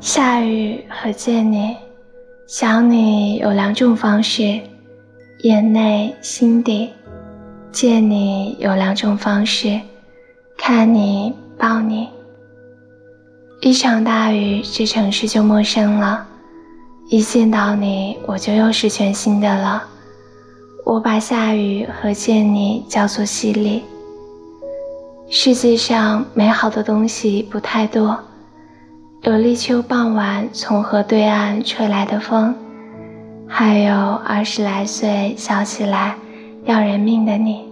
下雨和见你，想你有两种方式：眼内心底；见你有两种方式：看你抱你。一场大雨，这城市就陌生了；一见到你，我就又是全新的了。我把下雨和见你叫做淅沥。世界上美好的东西不太多。有立秋傍晚从河对岸吹来的风，还有二十来岁笑起来要人命的你。